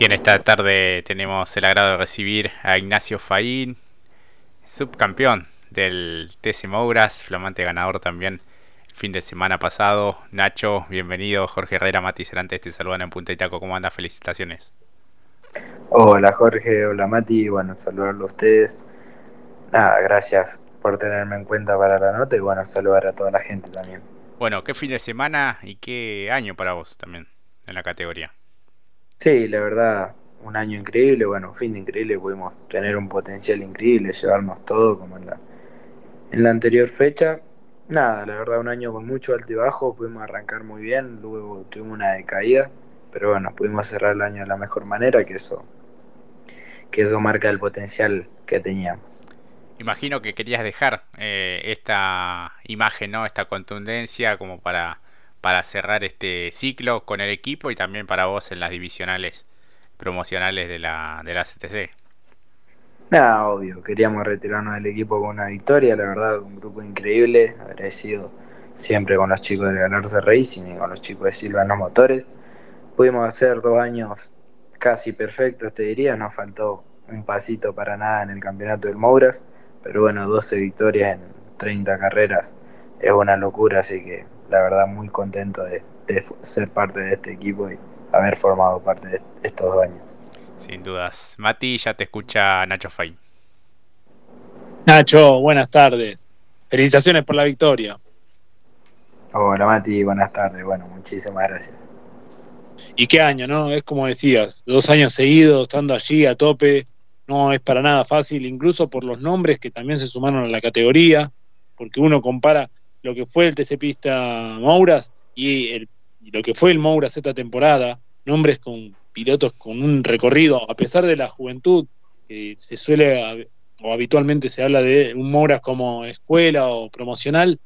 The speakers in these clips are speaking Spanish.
Y en esta tarde tenemos el agrado de recibir a Ignacio Faín, subcampeón del TC Mouras, flamante ganador también el fin de semana pasado. Nacho, bienvenido. Jorge Herrera, Mati Cerantes te saludan en Punta Itaco. ¿Cómo anda? Felicitaciones. Hola Jorge, hola Mati, bueno, saludarlo a ustedes. Nada, gracias por tenerme en cuenta para la nota y bueno, saludar a toda la gente también. Bueno, qué fin de semana y qué año para vos también en la categoría. Sí, la verdad, un año increíble, bueno, un fin de increíble, pudimos tener un potencial increíble, llevarnos todo como en la, en la anterior fecha. Nada, la verdad, un año con mucho alto y bajo, pudimos arrancar muy bien, luego tuvimos una decaída, pero bueno, pudimos cerrar el año de la mejor manera, que eso, que eso marca el potencial que teníamos. Imagino que querías dejar eh, esta imagen, ¿no? Esta contundencia como para para cerrar este ciclo con el equipo y también para vos en las divisionales promocionales de la, de la CTC? Nada, obvio, queríamos retirarnos del equipo con una victoria, la verdad, un grupo increíble, agradecido siempre con los chicos de Ganarse Racing y con los chicos de Silvano Motores. Pudimos hacer dos años casi perfectos, te diría, nos faltó un pasito para nada en el campeonato del Mouras, pero bueno, 12 victorias en 30 carreras es una locura, así que la verdad muy contento de, ser parte de este equipo y haber formado parte de estos dos años. Sin dudas. Mati, ya te escucha Nacho Fay. Nacho, buenas tardes. Felicitaciones por la victoria. Hola Mati, buenas tardes. Bueno, muchísimas gracias. ¿Y qué año, no? Es como decías, dos años seguidos, estando allí a tope, no es para nada fácil, incluso por los nombres que también se sumaron a la categoría, porque uno compara lo que fue el TC Pista Mouras y, lo que fue el Mouras esta temporada, nombres con pilotos con un recorrido, a pesar de la juventud, que se suele o habitualmente se habla de un Mouras como escuela o promocional,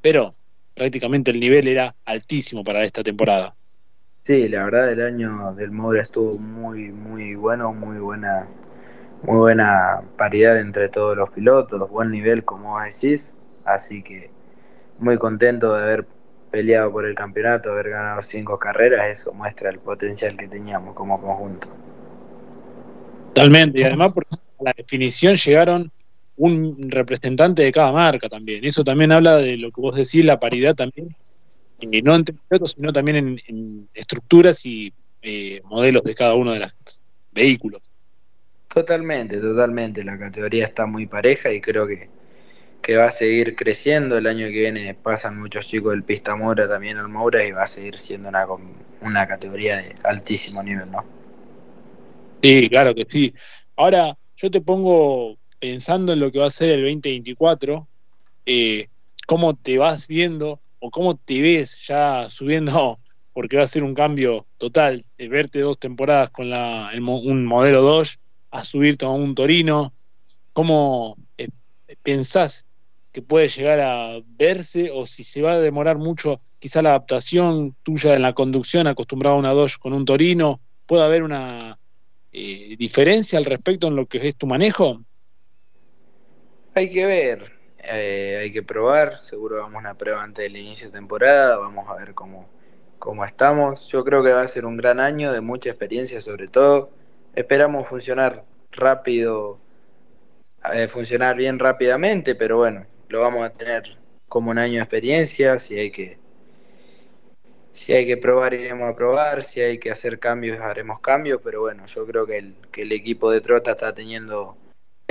pero prácticamente el nivel era altísimo para esta temporada. Sí, la verdad el año del Moura estuvo muy, muy bueno, muy buena, muy buena paridad entre todos los pilotos, buen nivel como decís, así que muy contento de haber peleado por el campeonato, haber ganado cinco carreras, eso muestra el potencial que teníamos como conjunto. Totalmente, y además porque a la definición llegaron un representante de cada marca también. Eso también habla de lo que vos decís, la paridad también, y no entre pilotos, sino también en, estructuras y eh, modelos de cada uno de los vehículos. Totalmente, totalmente. La categoría está muy pareja y creo que que va a seguir creciendo. El año que viene pasan muchos chicos del Pista Mora también al Moura y va a seguir siendo una, una categoría de altísimo nivel, ¿no? Sí, claro que sí. Ahora, yo te pongo pensando en lo que va a ser el 2024, eh, cómo te vas viendo o cómo te ves ya subiendo, porque va a ser un cambio total, de verte dos temporadas con la, un modelo 2 a subirte a un Torino, ¿cómo eh, pensás que puede llegar a verse o si se va a demorar mucho quizá la adaptación tuya en la conducción acostumbrado a una Dodge con un Torino, ¿puede haber una eh, diferencia al respecto en lo que es tu manejo? Hay que ver, eh, hay que probar, seguro vamos a una prueba antes del inicio de temporada, vamos a ver cómo, cómo estamos. Yo creo que va a ser un gran año de mucha experiencia sobre todo. Esperamos funcionar rápido, eh, funcionar bien rápidamente, pero bueno, lo vamos a tener como un año de experiencia, si hay que si hay que probar iremos a probar, si hay que hacer cambios haremos cambios, pero bueno, yo creo que el, que el equipo de Trota está teniendo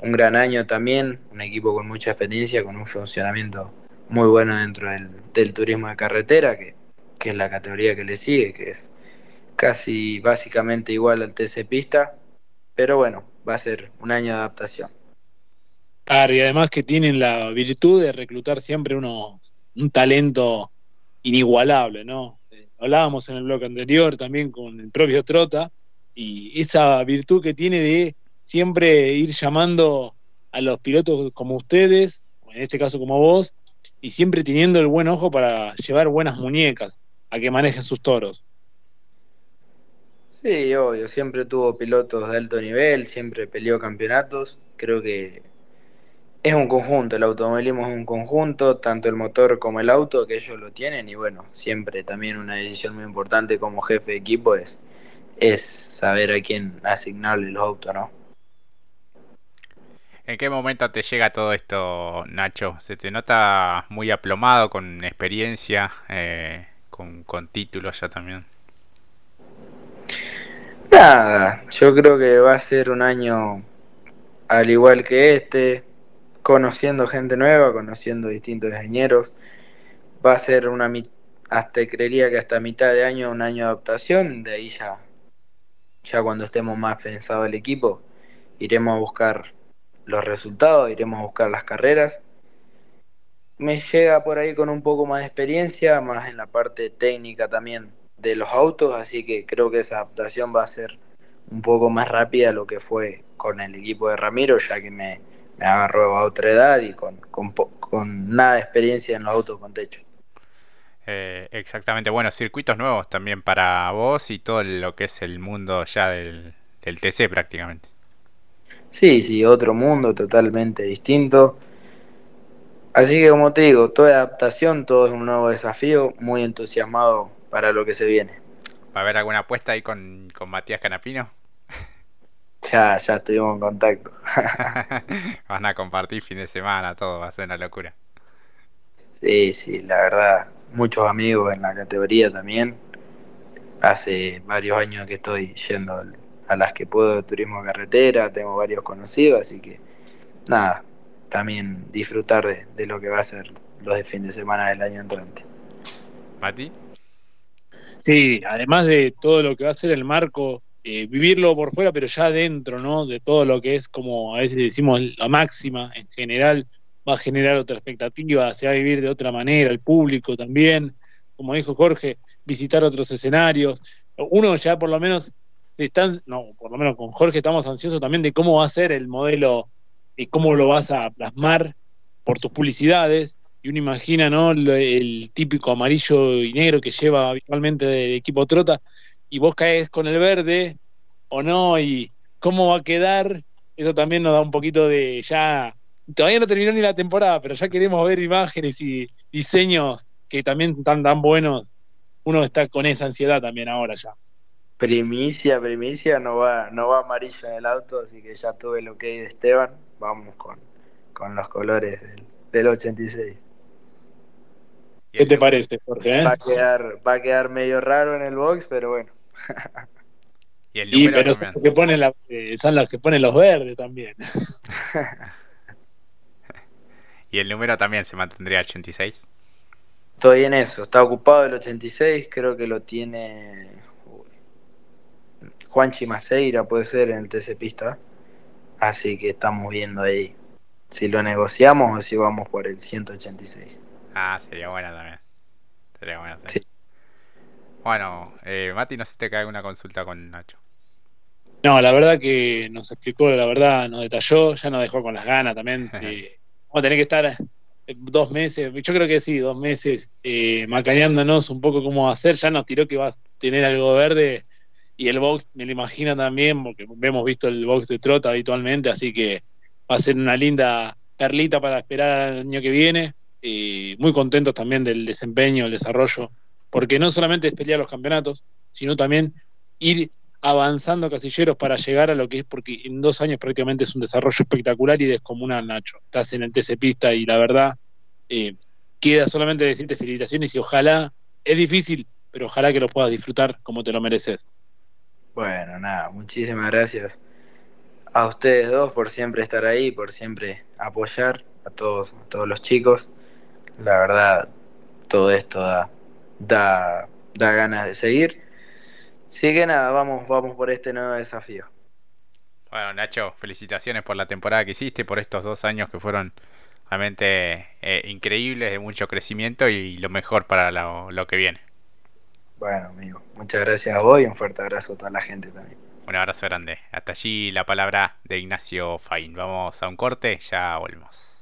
un gran año también, un equipo con mucha experiencia, con un funcionamiento muy bueno dentro del, turismo de carretera, que, que, es la categoría que le sigue, que es casi básicamente igual al TC Pista, pero bueno, va a ser un año de adaptación y además que tienen la virtud de reclutar siempre uno, un talento inigualable, ¿no? Hablábamos en el blog anterior también con el propio Trota, y esa virtud que tiene de siempre ir llamando a los pilotos como ustedes, en este caso como vos, y siempre teniendo el buen ojo para llevar buenas muñecas a que manejen sus toros. Sí, obvio, siempre tuvo pilotos de alto nivel, siempre peleó campeonatos, creo que es un conjunto, el automovilismo es un conjunto, tanto el motor como el auto, que ellos lo tienen y bueno, siempre también una decisión muy importante como jefe de equipo es, es saber a quién asignarle los autos, ¿no? ¿En qué momento te llega todo esto, Nacho? ¿Se te nota muy aplomado, con experiencia, eh, con, con títulos ya también? Nada, yo creo que va a ser un año al igual que este, conociendo gente nueva, conociendo distintos ingenieros. Va a ser una hasta creería que hasta mitad de año un año de adaptación, de ahí ya ya cuando estemos más pensados el equipo, iremos a buscar los resultados, iremos a buscar las carreras. Me llega por ahí con un poco más de experiencia, más en la parte técnica también de los autos, así que creo que esa adaptación va a ser un poco más rápida lo que fue con el equipo de Ramiro, ya que me, me agarró a otra edad y con, con, con nada de experiencia en los autos con techo. Eh, exactamente, bueno, circuitos nuevos también para vos y todo lo que es el mundo ya del, del TC prácticamente. Sí, sí, otro mundo totalmente distinto. Así que como te digo, toda adaptación, todo es un nuevo desafío, muy entusiasmado para lo que se viene. ¿Va a haber alguna apuesta ahí con, con Matías Canapino? Ya, ya estuvimos en contacto. Van a compartir fin de semana, todo, va a ser una locura. Sí, sí, la verdad, muchos amigos en la categoría también. Hace varios años que estoy yendo a las que puedo de turismo carretera, tengo varios conocidos, así que nada, también disfrutar de, lo que va a ser los de fin de semana del año entrante. ¿Mati? Sí, además de todo lo que va a ser el marco, eh, vivirlo por fuera, pero ya adentro, ¿no? De todo lo que es como a veces decimos la máxima en general, va a generar otra expectativa, se va a vivir de otra manera, el público también, como dijo Jorge, visitar otros escenarios. Uno ya por lo menos, se están, no, por lo menos con Jorge estamos ansiosos también de cómo va a ser el modelo y cómo lo vas a plasmar por tus publicidades. Y uno imagina, ¿no? El típico amarillo y negro que lleva habitualmente el equipo Trota, y vos caes con el verde o no, y cómo va a quedar. Eso también nos da un poquito de ya todavía no terminó ni la temporada, pero ya queremos ver imágenes y diseños que también están tan buenos. Uno está con esa ansiedad también ahora ya. Primicia, primicia, no va, no va amarillo en el auto, así que ya tuve lo que hay de Esteban. Vamos con, con los colores del, del 86. ¿Qué te parece, Jorge? Eh? Va, a quedar, va a quedar medio raro en el box, pero bueno. y, el pero son los, que ponen la, eh, son los que ponen los verdes también. ¿Y el número también se mantendría 86? Estoy en eso, está ocupado el 86, creo que lo tiene Juan Chimaseira, puede ser en el TC Pista. Así que estamos viendo ahí si lo negociamos o si vamos por el 186. Ah, sería buena también. Sería buena también. Sí. Bueno, eh, Mati, no sé si te cae una consulta con Nacho. No, la verdad que nos explicó, la verdad, nos detalló, ya nos dejó con las ganas también. vamos a tener que estar eh, dos meses, yo creo que sí, dos meses eh, macaneándonos un poco cómo ser. Ya nos tiró que va a tener algo verde y el box me lo imagino también, porque hemos visto el box de Trota habitualmente, así que va a ser una linda perlita para esperar al año que viene. y muy contentos también del desempeño, el desarrollo, porque no solamente es pelear los campeonatos, sino también ir avanzando casilleros para llegar a lo que es, porque en dos años prácticamente es un desarrollo espectacular y descomunal, Nacho. Estás en el TC Pista y la verdad, eh, queda solamente decirte felicitaciones y ojalá, es difícil, pero ojalá que lo puedas disfrutar como te lo mereces. Bueno, nada, muchísimas gracias a ustedes dos por siempre estar ahí, por siempre apoyar a todos, a todos los chicos. La verdad, todo esto da, da, da ganas de seguir Sí que nada, vamos, vamos por este nuevo desafío. Bueno, Nacho, felicitaciones por la temporada que hiciste, por estos dos años que fueron realmente eh, increíbles, de mucho crecimiento y lo mejor para lo, que viene. Bueno, amigo, muchas gracias a vos y un fuerte abrazo a toda la gente también. Un abrazo grande. Hasta allí la palabra de Ignacio Fain. Vamos a un corte, ya volvemos.